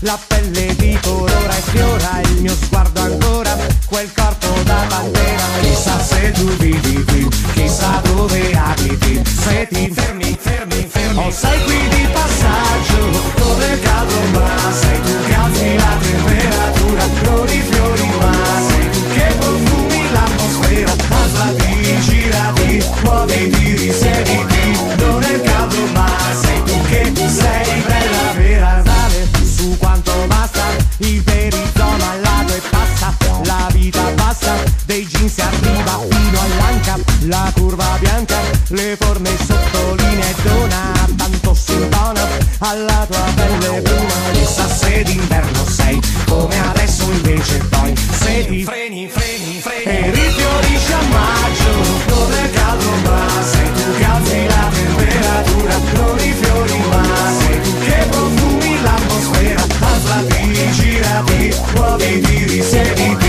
La pelle di colora e sfiora il mio sguardo ancora, quel corpo da pantera. Chissà se tu vivi qui, chissà dove abiti, se ti fermi, fermi, fermi, o sei qui di passaggio, la curva bianca, le forme sottolinea e dona, tanto si intona alla tua pelle. Bruna, chissà se d'inverno sei, come adesso invece poi, se ti freni, freni, freni, e rifiorisci a maggio, dove caldo ma sei tu che la temperatura, fiori, fiori, ma sei tu che profumi l'atmosfera, alzati, girati, muoviti, risiediti,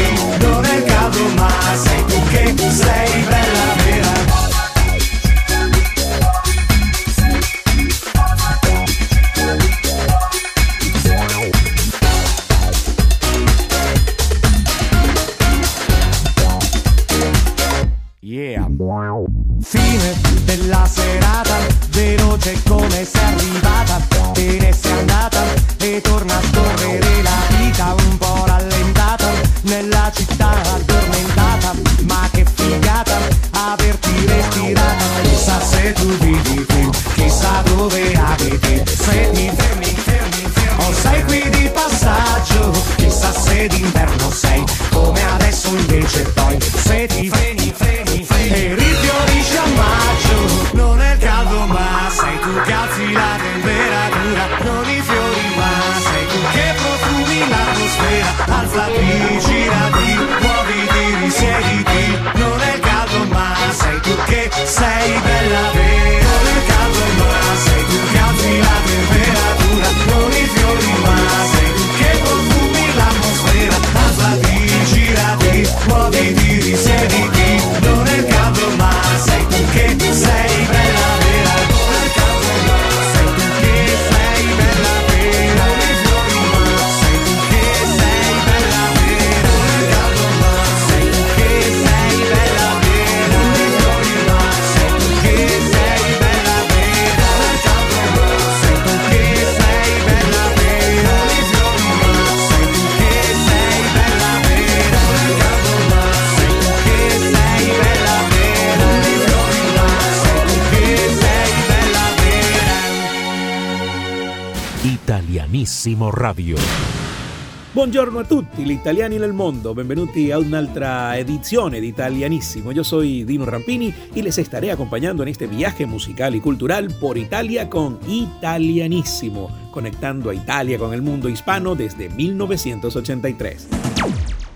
Buongiorno a tutti gli italiani nel mondo, benvenuti a un'altra edizione di Italianissimo. Yo soy Dino Rampini y les estaré acompañando en este viaje musical y cultural por Italia con Italianissimo, conectando a Italia con el mundo hispano desde 1983.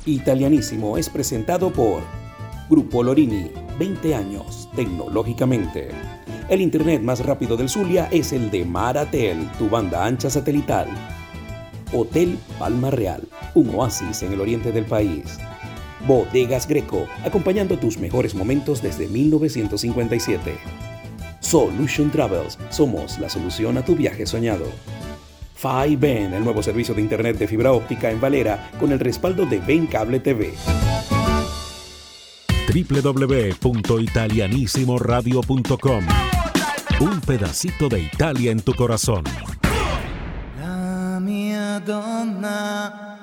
Italianissimo es presentado por Grupo Lorini, 20 años tecnológicamente. El internet más rápido del Zulia es el de Maratel, tu banda ancha satelital. Hotel Palma Real, un oasis en el oriente del país. Bodegas Greco, acompañando tus mejores momentos desde 1957. Solution Travels, somos la solución a tu viaje soñado. Fi Ben, el nuevo servicio de internet de fibra óptica en Valera con el respaldo de Ben Cable TV. www.italianissimoradio.com Un pedacito de Italia en tu corazón. Donna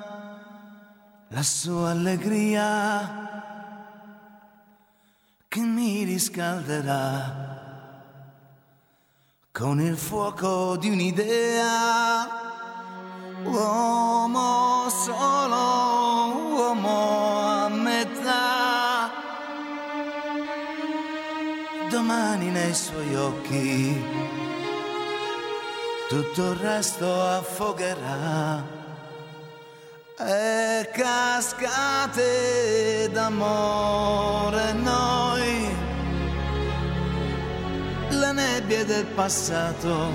la sua allegria che mi riscalderà con il fuoco di un'idea. Uomo solo, uomo a metà. Domani nei suoi occhi tutto il resto affogherà. E cascate d'amore noi, le nebbie del passato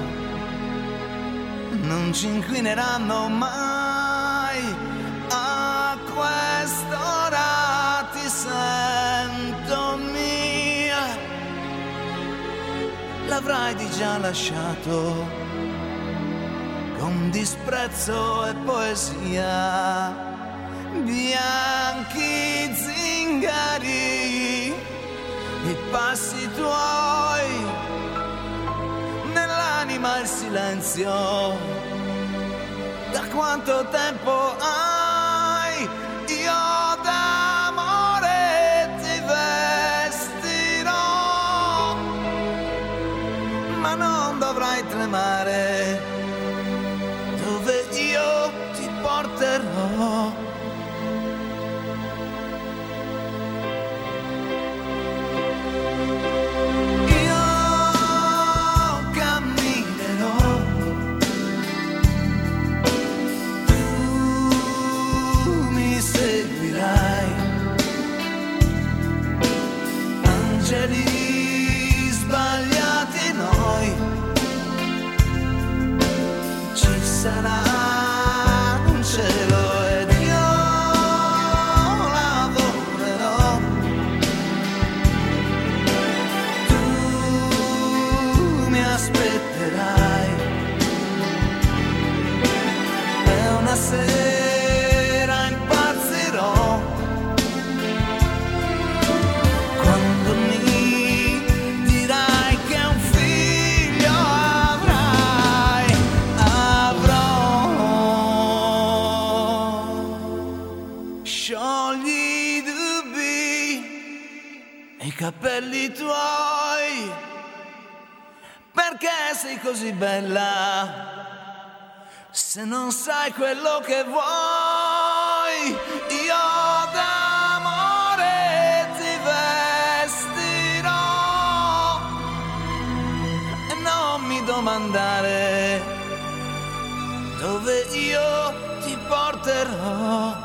non ci inquineranno mai. A quest'ora ti sento mia, l'avrai già lasciato con disprezzo e poesia. Bianchi zingari, i passi tuoi, nell'anima il silenzio. Da quanto tempo hai io d'amore ti vestirò, ma non dovrai tremare dove io ti porterò. Capelli tuoi, perché sei così bella? se non sai quello che vuoi, io d'amore ti vestirò e non mi domandare dove io ti porterò.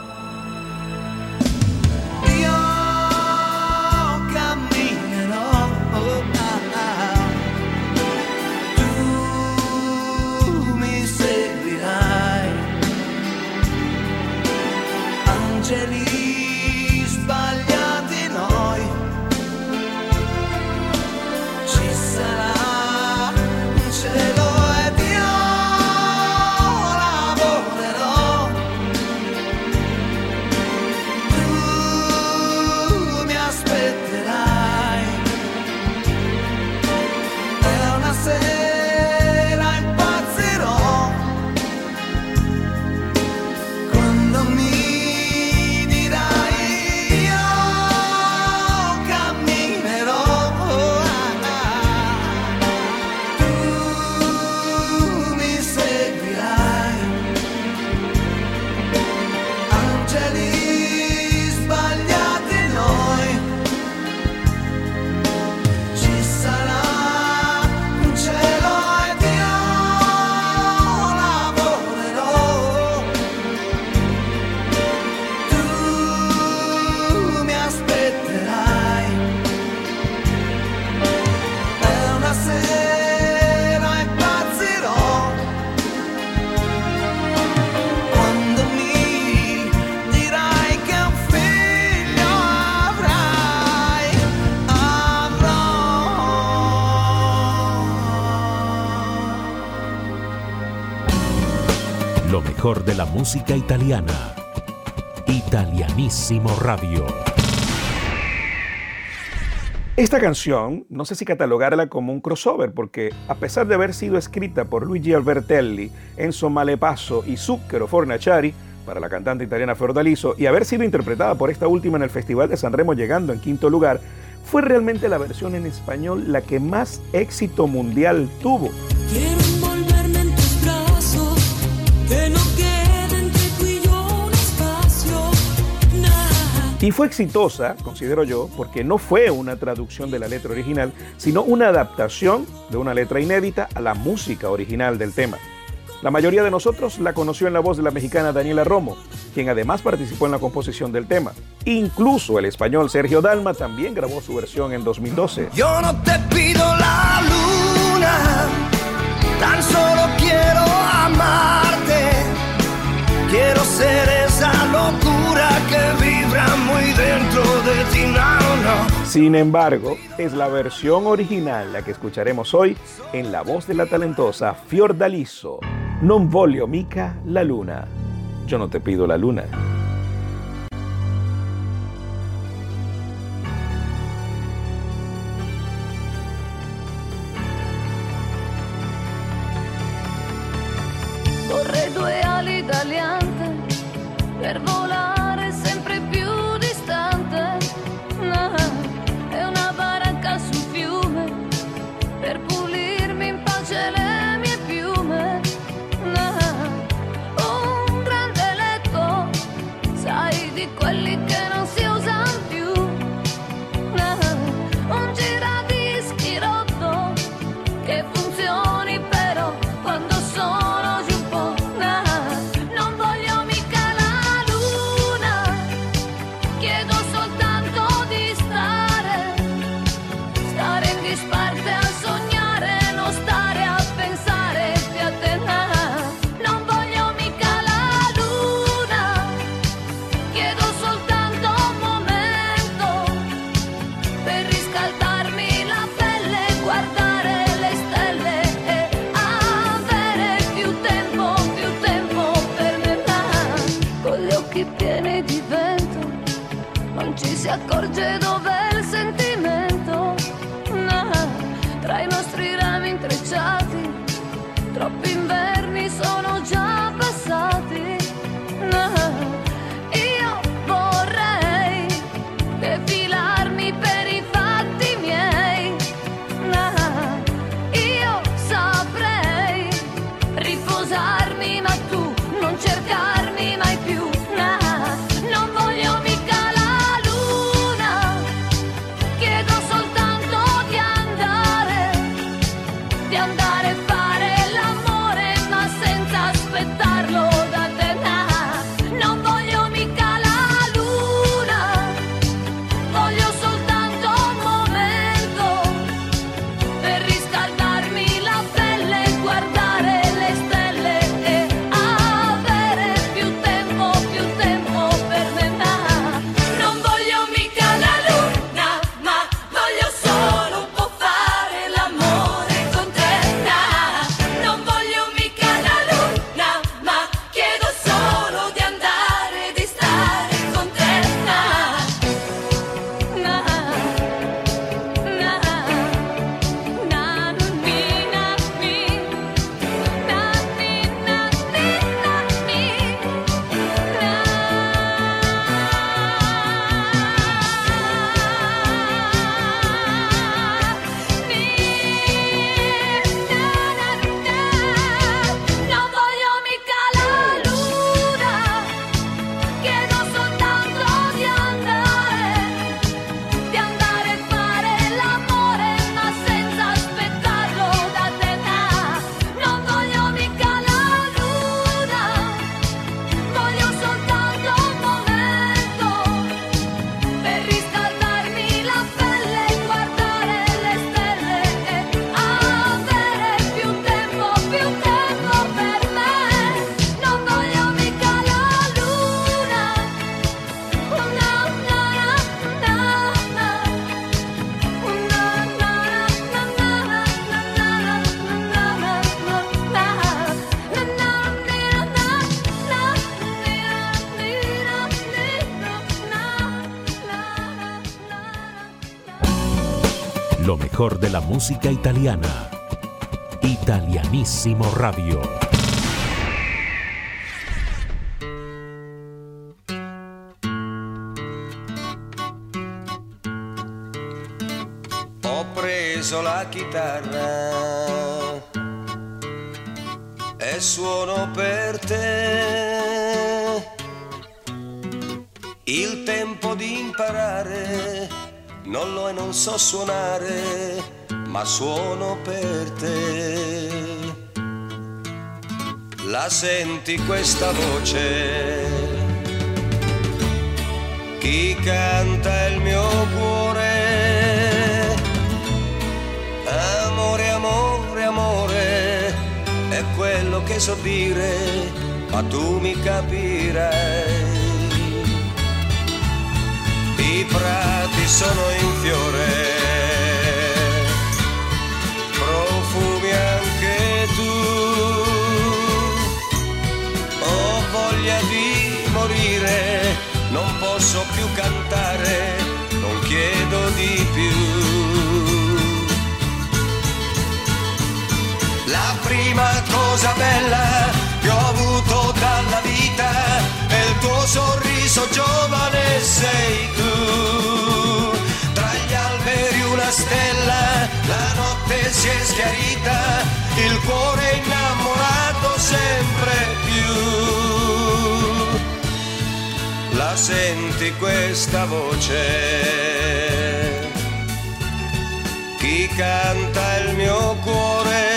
De la música italiana. Italianissimo Radio. Esta canción, no sé si catalogarla como un crossover, porque a pesar de haber sido escrita por Luigi Albertelli, Enzo Malepasso y Zucchero Fornaciari, para la cantante italiana Fiordaliso y haber sido interpretada por esta última en el Festival de San Remo llegando en quinto lugar, fue realmente la versión en español la que más éxito mundial tuvo. Y fue exitosa, considero yo, porque no fue una traducción de la letra original, sino una adaptación de una letra inédita a la música original del tema. La mayoría de nosotros la conoció en la voz de la mexicana Daniela Romo, quien además participó en la composición del tema. Incluso el español Sergio Dalma también grabó su versión en 2012. Yo no te pido la luna, tan solo quiero amarte. Quiero ser esa locura que vibra muy dentro de ti, Sin embargo, es la versión original la que escucharemos hoy en la voz de la talentosa Fiordaliso. Non voglio mica la luna. Yo no te pido la luna. straliante per volare. mejor de la música italiana. Italianissimo Radio. Ho preso la chitarra e suono per te. Il tempo di imparare non lo è, non so suonare, ma suono per te. La senti questa voce? Chi canta il mio cuore? Amore, amore, amore, è quello che so dire, ma tu mi capirai. I prati sono in fiore, profumi anche tu. Ho voglia di morire, non posso più cantare, non chiedo di più. La prima cosa bella che ho avuto dalla vita è il tuo sorriso giovane sei stella, la notte si è schiarita, il cuore innamorato sempre più. La senti questa voce? Chi canta il mio cuore?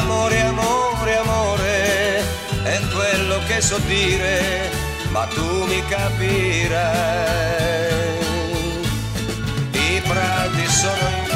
Amore, amore, amore, è quello che so dire, ma tu mi capirai. sorrow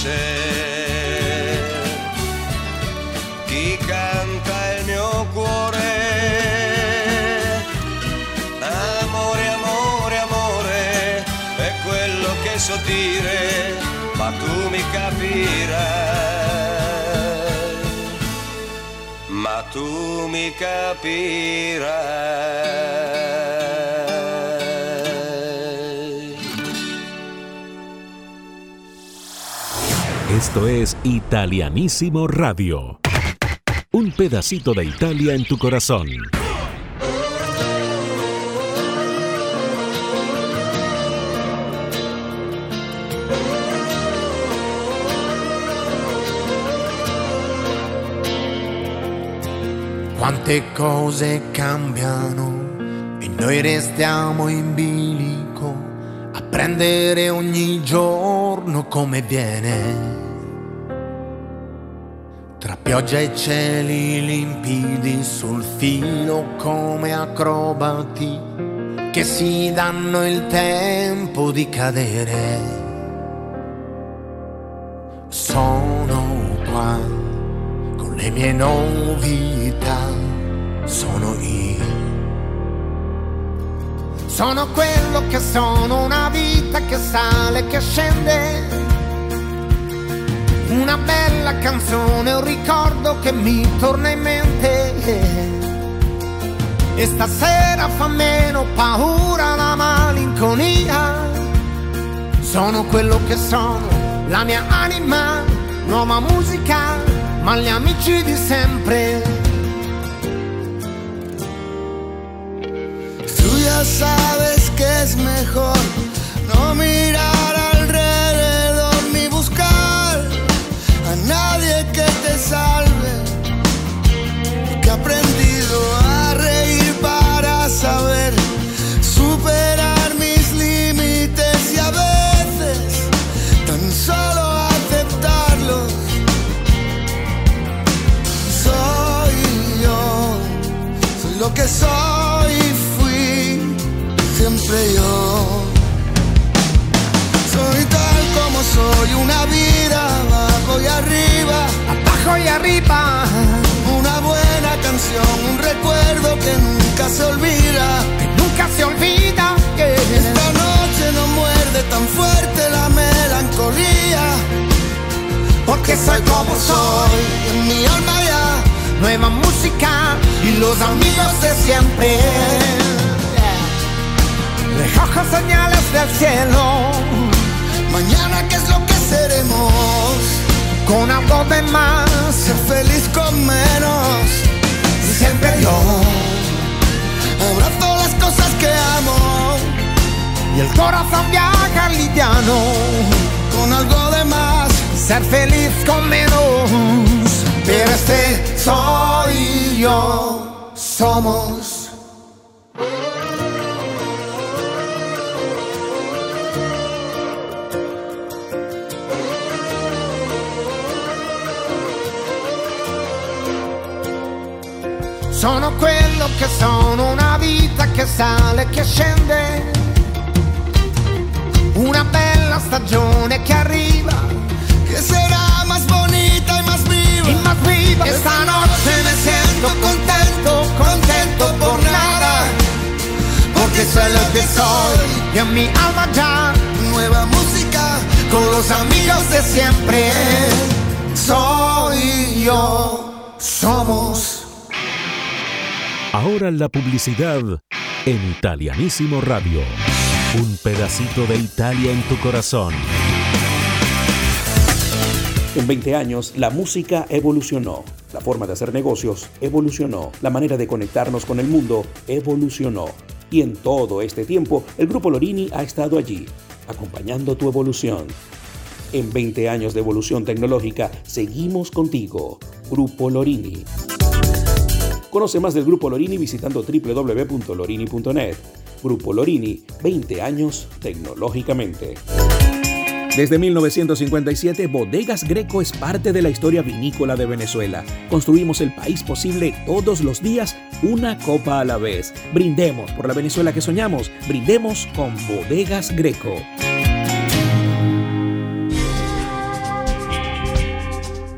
voce? Chi canta il mio cuore? Amore, amore, amore, è quello che so dire, ma tu mi capirai. Ma tu mi capirai. Esto es Italianísimo Radio. Un pedacito de Italia en tu corazón. Quante cose cambiano e noi restiamo in bilico a prendere ogni giorno come viene. Pioggia e cieli limpidi sul filo come acrobati che si danno il tempo di cadere. Sono qua con le mie novità, sono io. Sono quello che sono, una vita che sale, che scende. Una bella canzone, un ricordo che mi torna in mente. E stasera fa meno paura la malinconia. Sono quello che sono, la mia anima, nuova musica, ma gli amici di sempre. Tú ya sabes que es mejor no mirar he aprendido a reír para saber superar mis límites y a veces tan solo aceptarlos. Soy yo, soy lo que soy y fui siempre yo. Soy tal como soy, una vida bajo abajo y arriba, abajo y arriba. Canción, un recuerdo que nunca se olvida. Que nunca se olvida que esta noche no muerde tan fuerte la melancolía. Porque soy como soy, en mi alma ya nueva música y los amigos de siempre. Recojo señales del cielo. Mañana, ¿qué es lo que seremos? Con algo de más. Ser feliz con menos. Siempre yo abrazo las cosas que amo. Y el corazón viaja liviano. Con algo de más. Ser feliz con menos. Pero este soy yo. Somos. Sono quello che sono, una vita che sale e che scende. Una bella stagione che arriva. Que será más bonita y más viva. Y más viva. Esta noche me siento contento, contento por nada. Porque soy lo que soy y en mi alma ya. Nueva música con los amigos de siempre. Soy yo, somos. Ahora la publicidad en Italianísimo Radio. Un pedacito de Italia en tu corazón. En 20 años, la música evolucionó. La forma de hacer negocios evolucionó. La manera de conectarnos con el mundo evolucionó. Y en todo este tiempo, el Grupo Lorini ha estado allí, acompañando tu evolución. En 20 años de evolución tecnológica, seguimos contigo. Grupo Lorini. Conoce más del Grupo Lorini visitando www.lorini.net. Grupo Lorini, 20 años tecnológicamente. Desde 1957, Bodegas Greco es parte de la historia vinícola de Venezuela. Construimos el país posible todos los días, una copa a la vez. Brindemos por la Venezuela que soñamos. Brindemos con Bodegas Greco.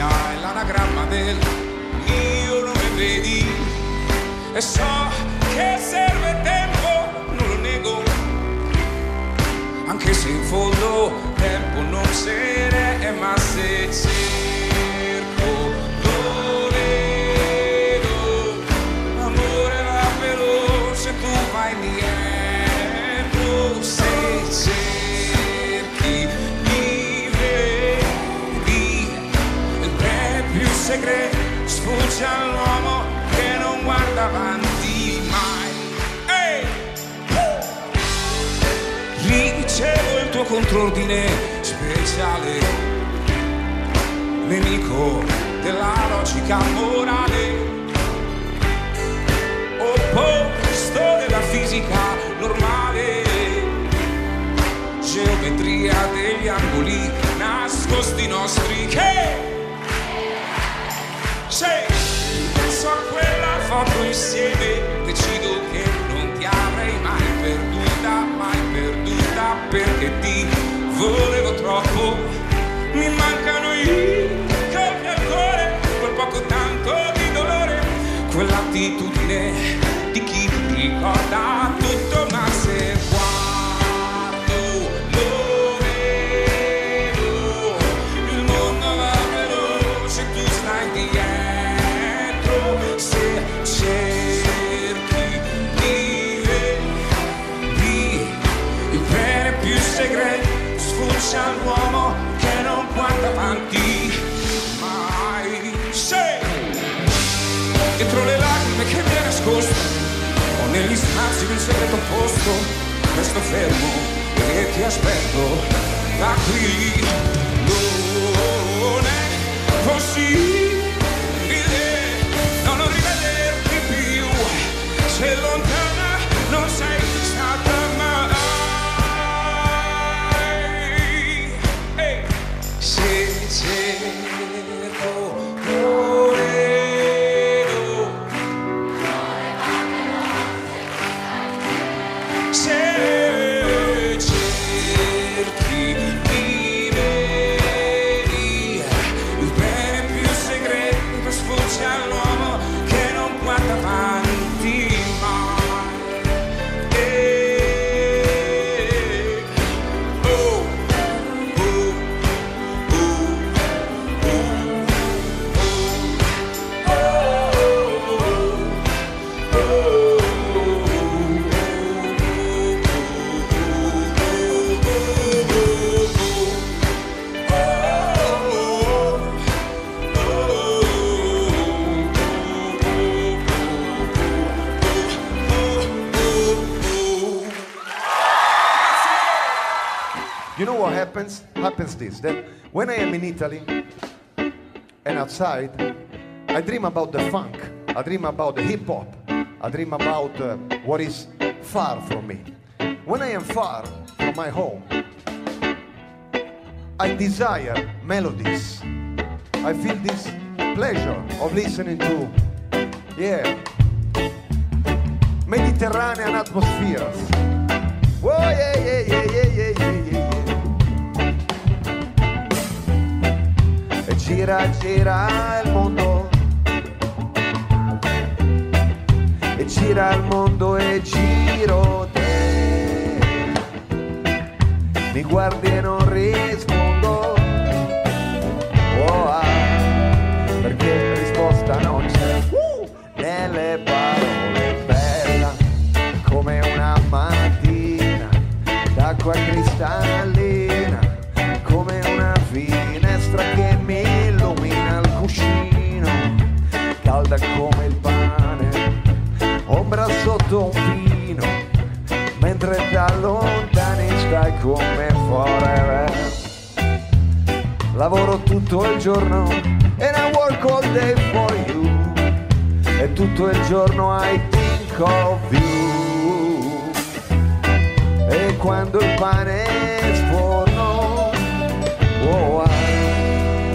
Maria è l'anagramma del mio nome, vedi? E so che serve tempo, non lo nego, anche se in fondo tempo non se ne è, ma se c'è. segreto sfugge all'uomo che non guarda avanti mai. Ehi! Hey! Ricevo il tuo controordine speciale, nemico della logica morale, opposto della fisica normale, geometria degli angoli nascosti nostri che se penso a quella foto insieme decido che non ti avrei mai perduta, mai perduta perché ti volevo troppo, mi mancano i colpi al cuore, quel poco tanto di dolore, quell'attitudine di ricorda tutto Ζήλισε με το πόστο μες στο θέρμο Γιατί ας παίρνω τα happens? Happens this that when I am in Italy and outside, I dream about the funk, I dream about the hip hop, I dream about uh, what is far from me. When I am far from my home, I desire melodies. I feel this pleasure of listening to, yeah, Mediterranean atmospheres. Whoa, yeah, yeah, yeah, yeah, yeah, yeah, yeah, gira, gira il mondo. E gira il mondo e giro te. Mi guardi e non rispondo. Oh, ah, perché risposta non stai come forever. Lavoro tutto il giorno and I work all day for you. E tutto il giorno I think of you. E quando il pane sforno oh, ah,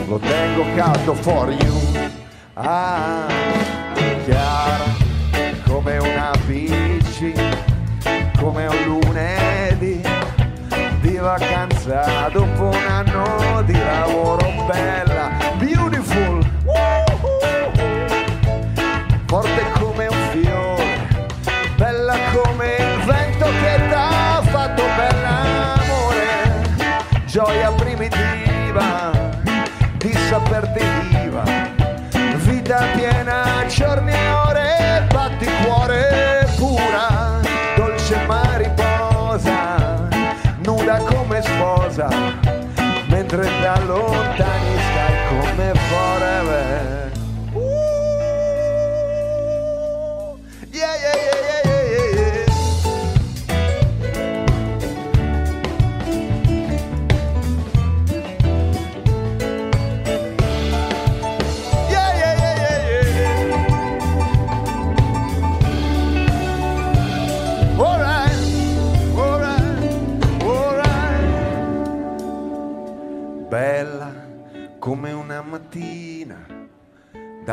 lo tengo caldo for you. Ah, chiara come una bici come un di vacanza. Dopo un anno di lavoro bella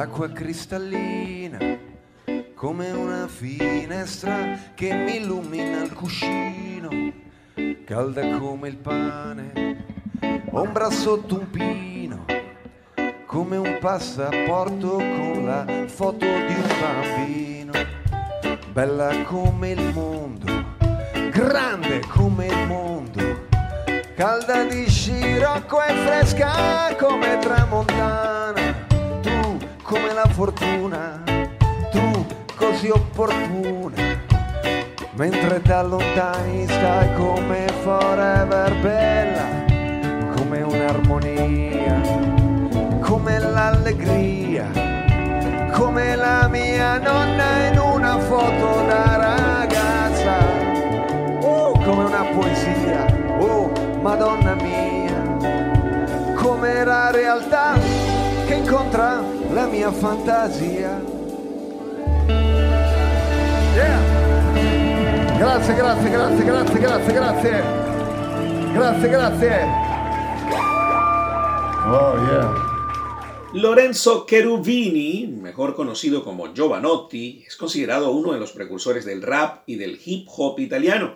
d'acqua cristallina come una finestra che mi illumina il cuscino, calda come il pane, ombra sotto un pino, come un passaporto con la foto di un bambino, bella come il mondo, grande come il mondo, calda di scirocco e fresca come tramontana, come la fortuna, tu così opportuna, mentre ti allontani stai come forever bella, come un'armonia, come l'allegria, come la mia nonna in una foto da ragazza, uh, come una poesia, oh madonna mia, come la realtà che incontra mia fantasia. Yeah. Grazie, grazie, grazie, grazie, grazie, grazie. Grazie, grazie. Oh yeah. Lorenzo Cherubini, mejor conocido como Giovanotti, es considerado uno de los precursores del rap y del hip hop italiano.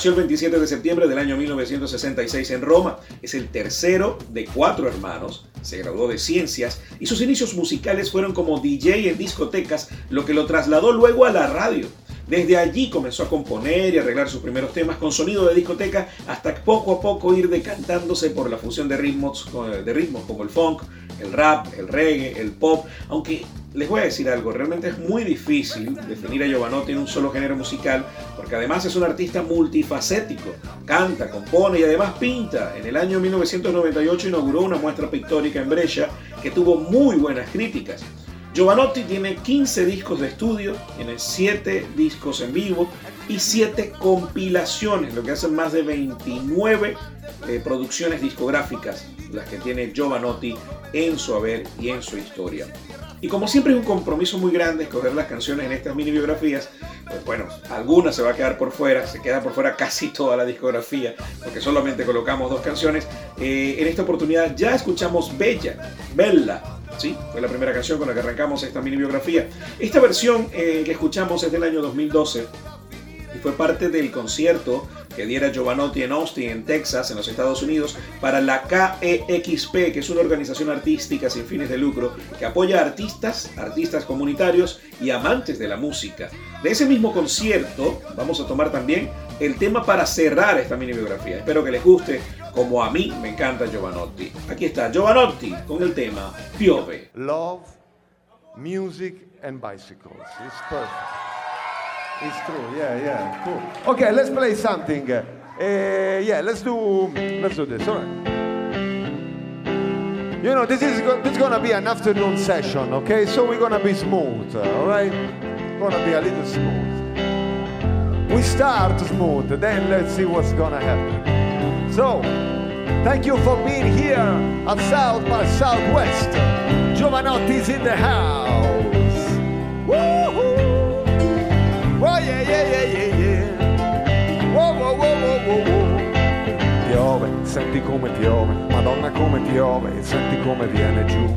Nació el 27 de septiembre del año 1966 en Roma. Es el tercero de cuatro hermanos. Se graduó de ciencias y sus inicios musicales fueron como DJ en discotecas, lo que lo trasladó luego a la radio. Desde allí comenzó a componer y arreglar sus primeros temas con sonido de discoteca hasta poco a poco ir decantándose por la fusión de ritmos, de ritmos como el funk, el rap, el reggae, el pop, aunque les voy a decir algo, realmente es muy difícil definir a Giovanotti en un solo género musical, porque además es un artista multifacético, canta, compone y además pinta. En el año 1998 inauguró una muestra pictórica en Brescia que tuvo muy buenas críticas. Giovanotti tiene 15 discos de estudio, tiene 7 discos en vivo y 7 compilaciones, lo que hacen más de 29 eh, producciones discográficas, las que tiene Giovanotti en su haber y en su historia. Y como siempre es un compromiso muy grande escoger las canciones en estas mini biografías, pues bueno, algunas se va a quedar por fuera, se queda por fuera casi toda la discografía, porque solamente colocamos dos canciones. Eh, en esta oportunidad ya escuchamos Bella, Bella, Fue la primera canción con la que arrancamos esta mini biografía. Esta versión eh, que escuchamos es del año 2012 y fue parte del concierto que diera Giovanotti en Austin, en Texas, en los Estados Unidos, para la KEXP, que es una organización artística sin fines de lucro que apoya a artistas, artistas comunitarios y amantes de la música. De ese mismo concierto vamos a tomar también el tema para cerrar esta mini biografía. Espero que les guste, como a mí me encanta Giovanotti. Aquí está Giovanotti con el tema Piove. Love, music and bicycles. It's perfect. It's true. Yeah, yeah. Cool. Okay, let's play something. Uh, yeah, let's do let's do this. All right. You know, this is this is gonna be an afternoon session. Okay, so we're gonna be smooth. All right, gonna be a little smooth. We start smooth, then let's see what's gonna happen. So, thank you for being here at South by Southwest. Giovanotti's in the house. Woo-hoo! Oh yeah, yeah, yeah, yeah, yeah. Whoa, whoa, whoa, whoa, whoa. Piove, senti come piove, Madonna come piove, senti come viene giù.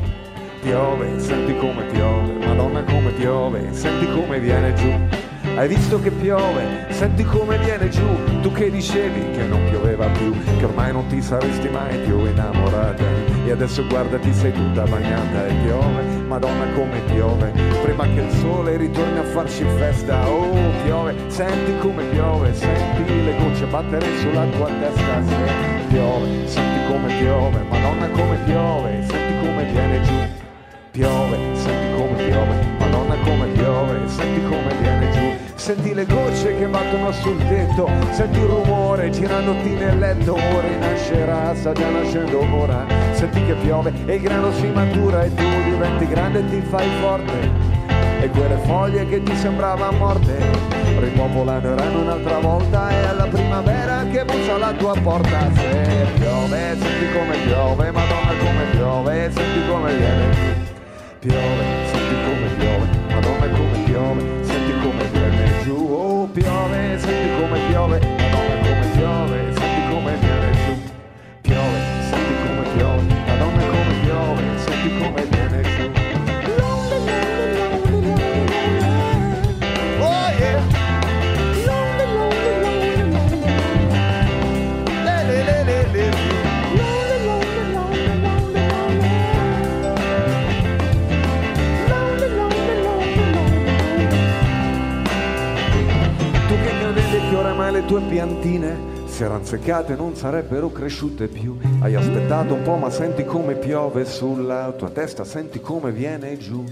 Piove, senti come piove, Madonna come piove, senti come viene giù. Hai visto che piove, senti come viene giù, tu che dicevi che non pioveva più, che ormai non ti saresti mai più innamorata. E adesso guarda ti sei tutta bagnata e piove, Madonna come piove, prima che il sole ritorni a farci festa. Oh piove, senti come piove, senti le gocce battere sulla tua testa. Se piove, senti come piove, Madonna come piove, senti come viene giù. Piove, senti come piove, Senti le gocce che battono sul tetto, senti il rumore girandoti nel letto, ora rinascerà, sta già nascendo ora. Senti che piove e il grano si matura e tu diventi grande e ti fai forte. E quelle foglie che ti sembravano morte ripopoleranno un'altra volta e alla primavera che bussa alla tua porta se piove, senti come piove, madonna come piove, senti come viene piove, piove, senti come piove, le tue piantine se erano seccate non sarebbero cresciute più. Hai aspettato un po' ma senti come piove sulla tua testa, senti come viene giù.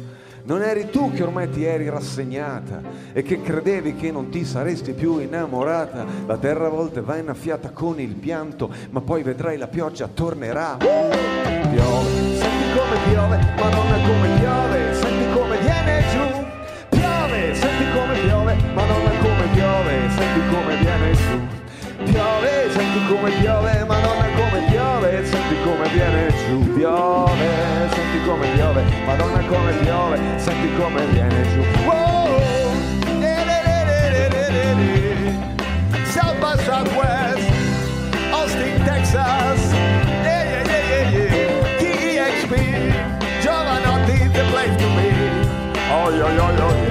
Non eri tu che ormai ti eri rassegnata e che credevi che non ti saresti più innamorata. La terra a volte va innaffiata con il pianto, ma poi vedrai la pioggia tornerà. Piove, senti come piove, ma non come piove, ma non è come piove, senti come viene giù, piove, senti come piove, ma non è come piove, senti come viene giù. Wow! South by Southwest, Austin, Texas, yeah, yeah, yeah, yeah, yeah, KEXP, Giovanotti, the place to be. Oh, yeah, yeah, yeah,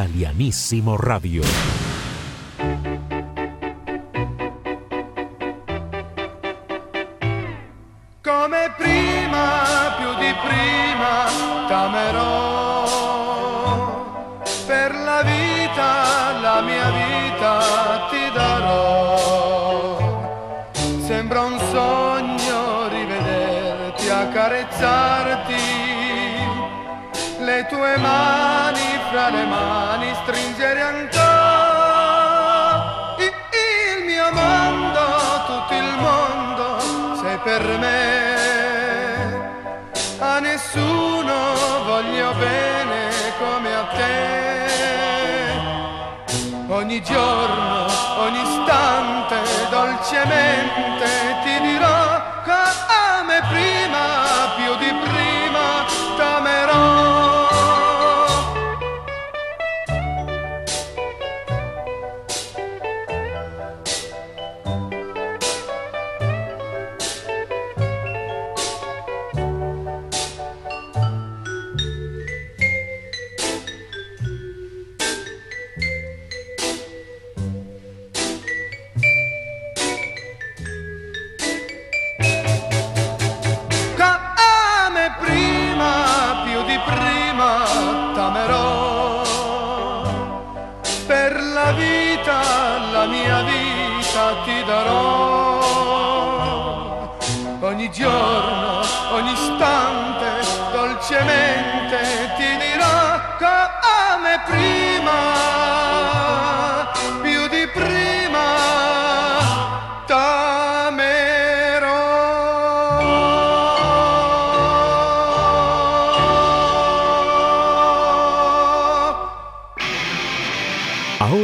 Italianissimo Radio. Come prima, più di prima, t'amerò. mia vita ti darò. Sembra un sogno rivederti, accarezzarti, le tue mani fra le mani stringere ancora. Il mio mondo, tutto il mondo, sei per me. A nessuno voglio bene come a te ogni giorno, ogni istante, dolcemente ti dirò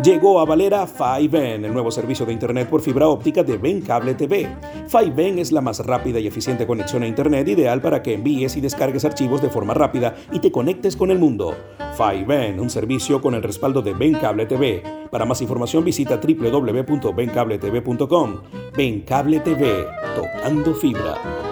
Llegó a Valera 5N, el nuevo servicio de Internet por fibra óptica de Ben Cable TV. 5N es la más rápida y eficiente conexión a Internet ideal para que envíes y descargues archivos de forma rápida y te conectes con el mundo. 5N, un servicio con el respaldo de Ben Cable TV. Para más información visita www.bencabletv.com. Ben Cable TV, tocando fibra.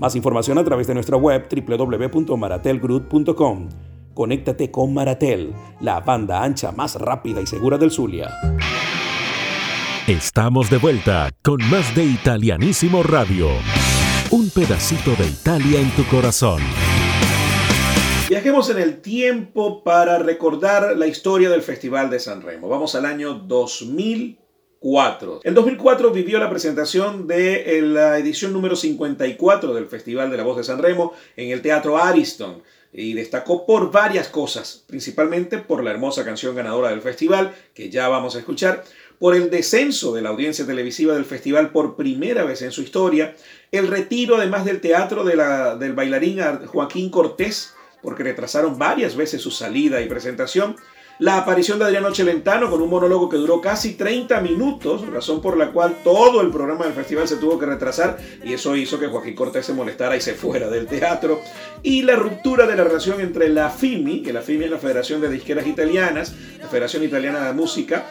Más información a través de nuestra web www.maratelgroup.com. Conéctate con Maratel, la banda ancha más rápida y segura del Zulia. Estamos de vuelta con más de Italianísimo Radio. Un pedacito de Italia en tu corazón. Viajemos en el tiempo para recordar la historia del Festival de San Remo. Vamos al año 2000 en 2004 vivió la presentación de la edición número 54 del Festival de la Voz de San Remo en el Teatro Ariston y destacó por varias cosas, principalmente por la hermosa canción ganadora del festival, que ya vamos a escuchar, por el descenso de la audiencia televisiva del festival por primera vez en su historia, el retiro además del teatro de la, del bailarín Joaquín Cortés, porque retrasaron varias veces su salida y presentación, la aparición de Adriano Celentano con un monólogo que duró casi 30 minutos, razón por la cual todo el programa del festival se tuvo que retrasar y eso hizo que Joaquín Cortés se molestara y se fuera del teatro. Y la ruptura de la relación entre la FIMI, que la FIMI es la Federación de Disqueras Italianas, la Federación Italiana de Música,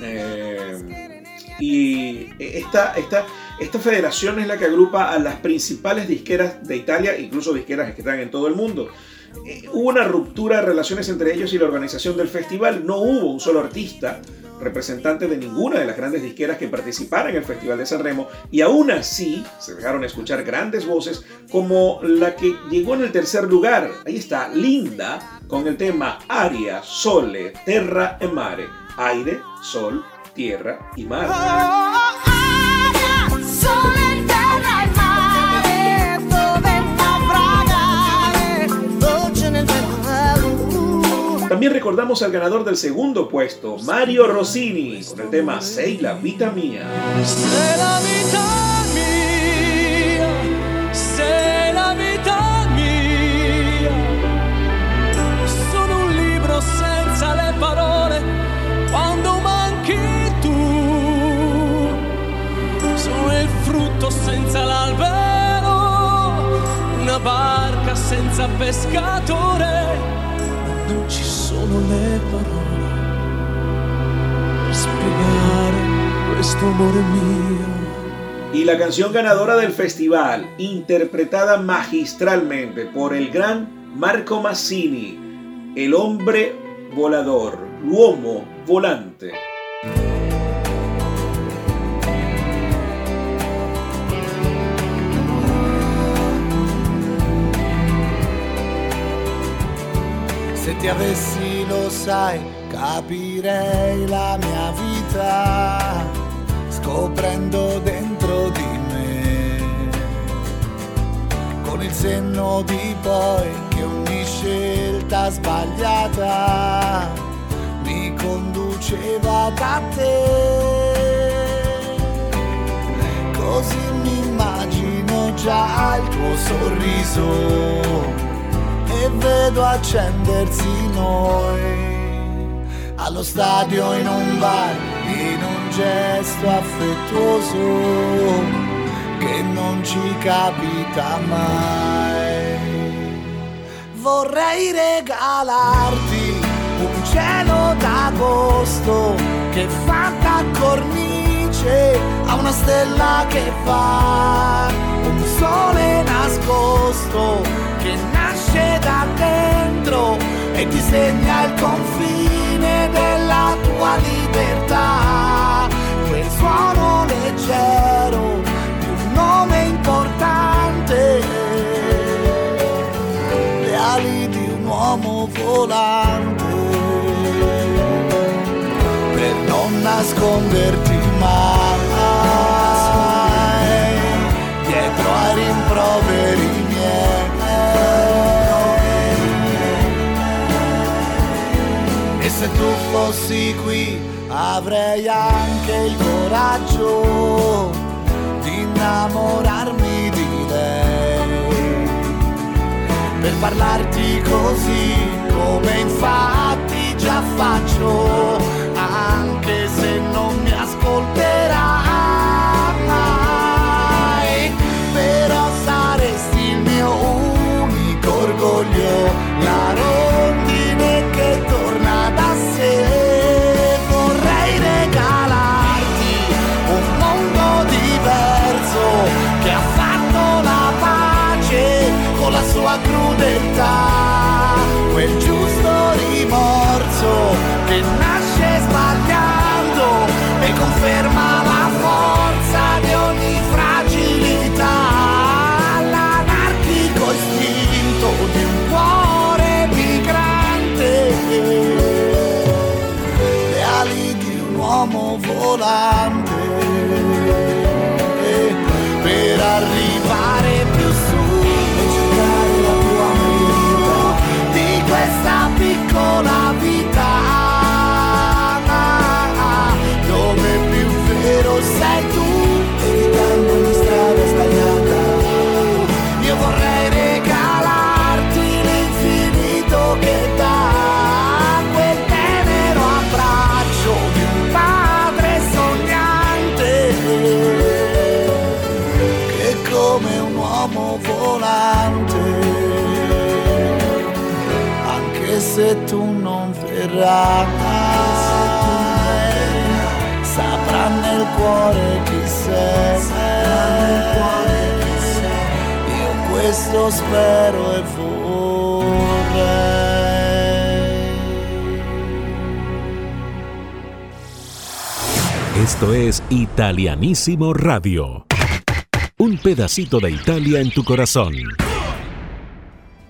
eh, y esta, esta, esta federación es la que agrupa a las principales disqueras de Italia, incluso disqueras que están en todo el mundo. Hubo una ruptura de relaciones entre ellos y la organización del festival. No hubo un solo artista representante de ninguna de las grandes disqueras que participaran en el Festival de San Remo y aún así se dejaron escuchar grandes voces como la que llegó en el tercer lugar. Ahí está, Linda, con el tema Aria, Sole, Terra e Mare. Aire, sol, tierra y mar. También recordamos al ganador del segundo puesto, Mario Rossini, con el tema Sei la vita mia. Sei la vita mia, sei la vita mia. Sono un libro senza le parole quando manchi tu. Sono il frutto senza l'albero, una barca senza pescatore. Non ci sono le parole per spiegare questo amore mio. Y la canción ganadora del festival, interpretada magistralmente por el gran Marco Massini, El hombre volador, l'uomo volante. Se ti avessi, sai, capirei la mia vita, scoprendo dentro di me, con il senno di poi che ogni scelta sbagliata mi conduceva da te. Così mi immagino già il tuo sorriso e vedo accendersi noi. Allo stadio in un bar in un gesto affettuoso che non ci capita mai. Vorrei regalarti un cielo d'agosto che fa da cornice a una stella che fa un sole nascosto che nasce da dentro e disegna il confine della tua libertà. Quel suono leggero di un nome importante, le ali di un uomo volante, per non nasconderti fossi qui avrei anche il coraggio di innamorarmi di lei. Per parlarti così come infatti già faccio, anche se non mi ascolterai. Però saresti il mio unico orgoglio, verrai, saprà nel cuore chi sei, io questo spero e. Esto es Italianísimo Radio. Un pedacito de Italia en tu corazón.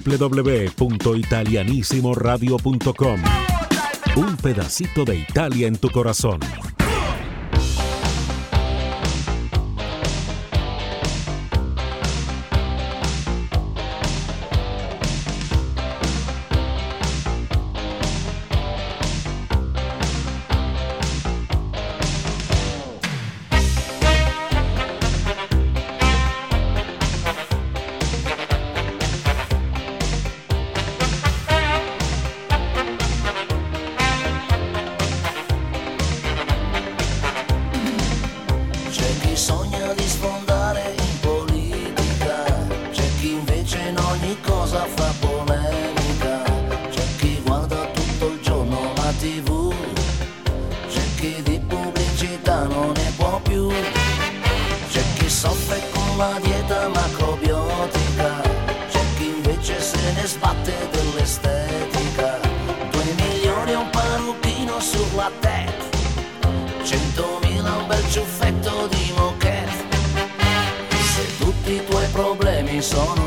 www.italianissimoradio.com. Un pedacito de Italia en tu corazón. bel ciuffetto di moquette. Se tutti i tuoi problemi sono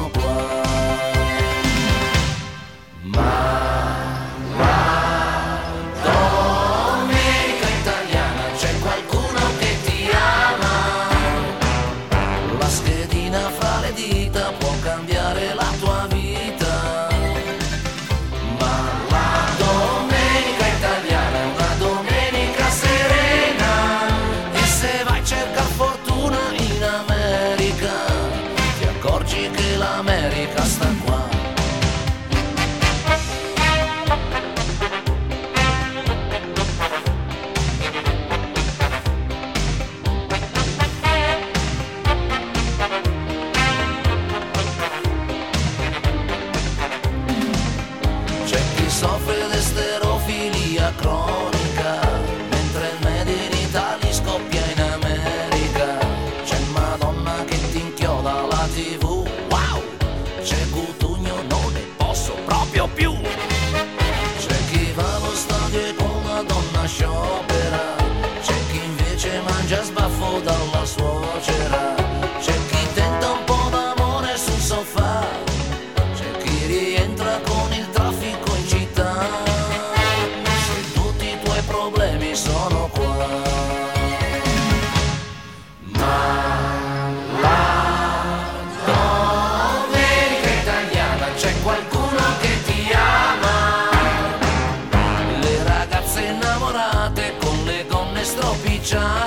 qualcuno che ti ama. Le ragazze innamorate con le gonne stropicciate.